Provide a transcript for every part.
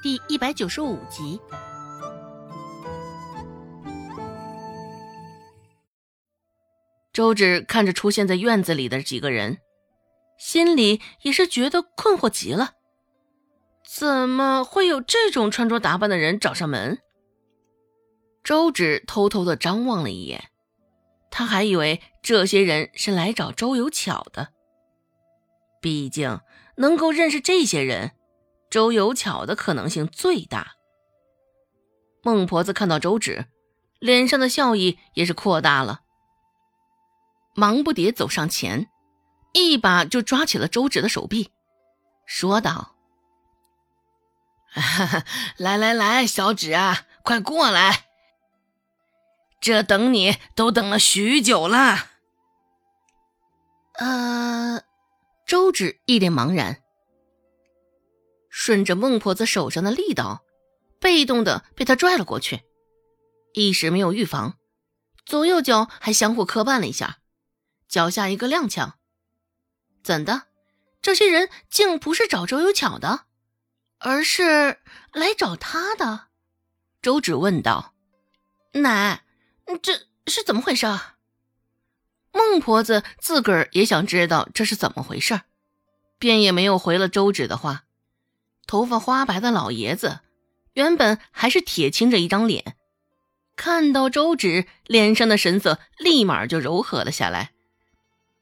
第一百九十五集。周芷看着出现在院子里的几个人，心里也是觉得困惑极了。怎么会有这种穿着打扮的人找上门？周芷偷偷的张望了一眼，他还以为这些人是来找周有巧的。毕竟能够认识这些人，周有巧的可能性最大。孟婆子看到周芷，脸上的笑意也是扩大了。忙不迭走上前，一把就抓起了周芷的手臂，说道：“来来来，小芷啊，快过来！这等你都等了许久了。”呃，周芷一脸茫然，顺着孟婆子手上的力道，被动的被他拽了过去，一时没有预防，左右脚还相互磕绊了一下。脚下一个踉跄，怎的？这些人竟不是找周有巧的，而是来找他的。周芷问道：“奶，这是怎么回事？”孟婆子自个儿也想知道这是怎么回事，便也没有回了周芷的话。头发花白的老爷子，原本还是铁青着一张脸，看到周芷脸上的神色，立马就柔和了下来。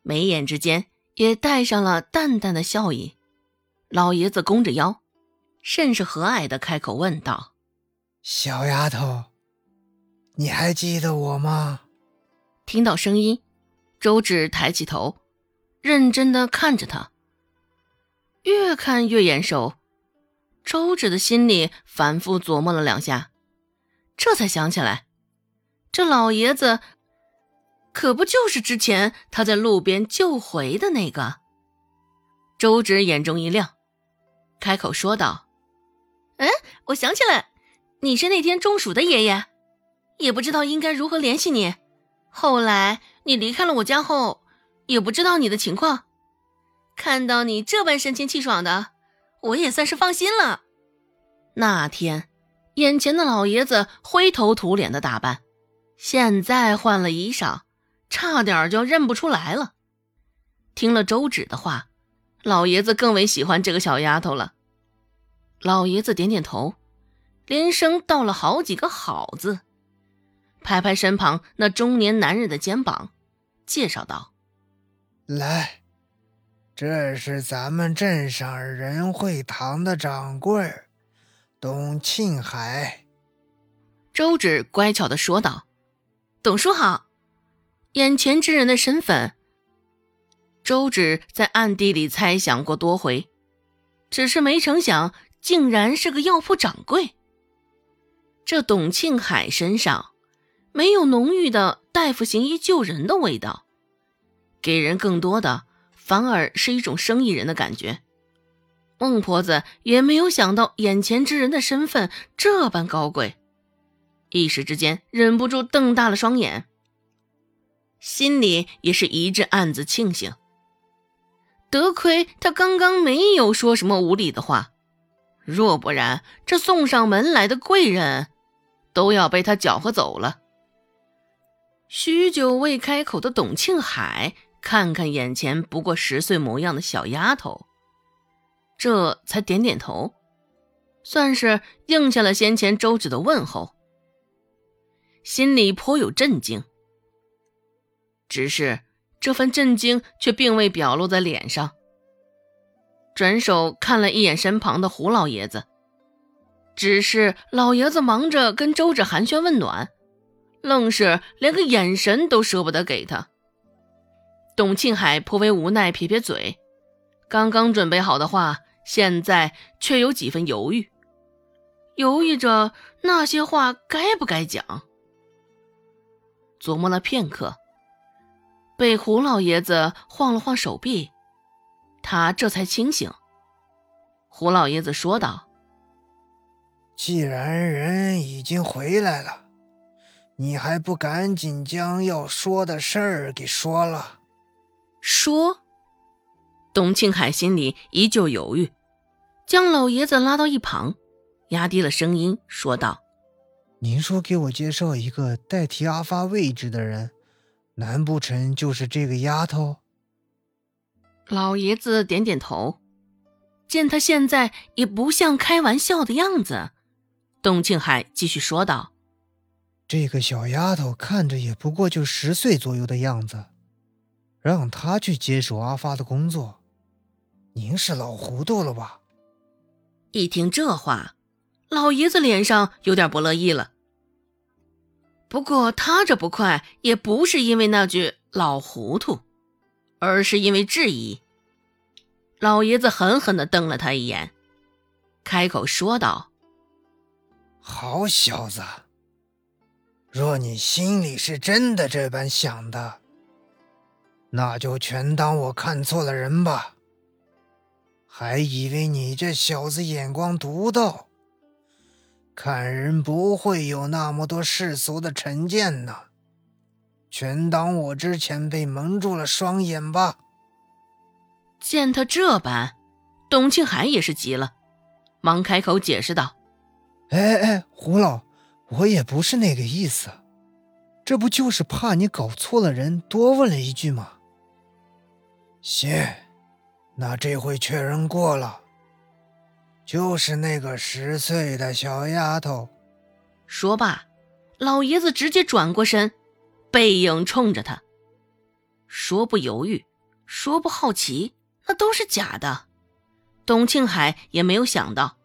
眉眼之间也带上了淡淡的笑意，老爷子弓着腰，甚是和蔼的开口问道：“小丫头，你还记得我吗？”听到声音，周芷抬起头，认真的看着他，越看越眼熟。周芷的心里反复琢磨了两下，这才想起来，这老爷子。可不就是之前他在路边救回的那个？周芷眼中一亮，开口说道：“嗯，我想起来，你是那天中暑的爷爷，也不知道应该如何联系你。后来你离开了我家后，也不知道你的情况。看到你这般神清气爽的，我也算是放心了。那天，眼前的老爷子灰头土脸的打扮，现在换了衣裳。”差点就认不出来了。听了周芷的话，老爷子更为喜欢这个小丫头了。老爷子点点头，连声道了好几个“好”字，拍拍身旁那中年男人的肩膀，介绍道：“来，这是咱们镇上仁惠堂的掌柜，董庆海。”周芷乖巧的说道：“董叔好。”眼前之人的身份，周芷在暗地里猜想过多回，只是没成想，竟然是个药铺掌柜。这董庆海身上没有浓郁的大夫行医救人的味道，给人更多的反而是一种生意人的感觉。孟婆子也没有想到眼前之人的身份这般高贵，一时之间忍不住瞪大了双眼。心里也是一阵暗自庆幸，得亏他刚刚没有说什么无理的话，若不然，这送上门来的贵人都要被他搅和走了。许久未开口的董庆海，看看眼前不过十岁模样的小丫头，这才点点头，算是应下了先前周芷的问候，心里颇有震惊。只是这份震惊却并未表露在脸上。转手看了一眼身旁的胡老爷子，只是老爷子忙着跟周芷寒暄问暖，愣是连个眼神都舍不得给他。董庆海颇为无奈，撇撇嘴，刚刚准备好的话，现在却有几分犹豫，犹豫着那些话该不该讲。琢磨了片刻。被胡老爷子晃了晃手臂，他这才清醒。胡老爷子说道：“既然人已经回来了，你还不赶紧将要说的事儿给说了？”说。董庆海心里依旧犹豫，将老爷子拉到一旁，压低了声音说道：“您说给我介绍一个代替阿发位置的人，难不成就是这个丫头？”老爷子点点头，见他现在也不像开玩笑的样子，董庆海继续说道：“这个小丫头看着也不过就十岁左右的样子，让他去接手阿发的工作，您是老糊涂了吧？”一听这话，老爷子脸上有点不乐意了。不过他这不快，也不是因为那句“老糊涂”。而是因为质疑，老爷子狠狠地瞪了他一眼，开口说道：“好小子，若你心里是真的这般想的，那就全当我看错了人吧。还以为你这小子眼光独到，看人不会有那么多世俗的成见呢。”全当我之前被蒙住了双眼吧。见他这般，董庆海也是急了，忙开口解释道：“哎哎，胡老，我也不是那个意思，这不就是怕你搞错了人，多问了一句吗？”行，那这回确认过了，就是那个十岁的小丫头。说罢，老爷子直接转过身。背影冲着他，说不犹豫，说不好奇，那都是假的。董庆海也没有想到，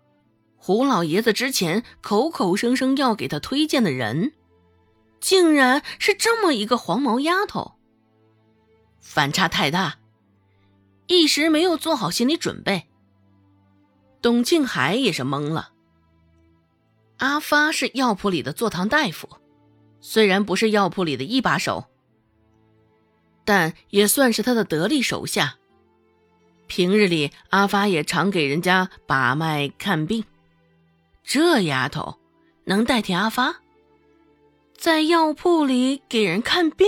胡老爷子之前口口声声要给他推荐的人，竟然是这么一个黄毛丫头。反差太大，一时没有做好心理准备。董庆海也是懵了。阿发是药铺里的坐堂大夫。虽然不是药铺里的一把手，但也算是他的得力手下。平日里，阿发也常给人家把脉看病。这丫头能代替阿发，在药铺里给人看病。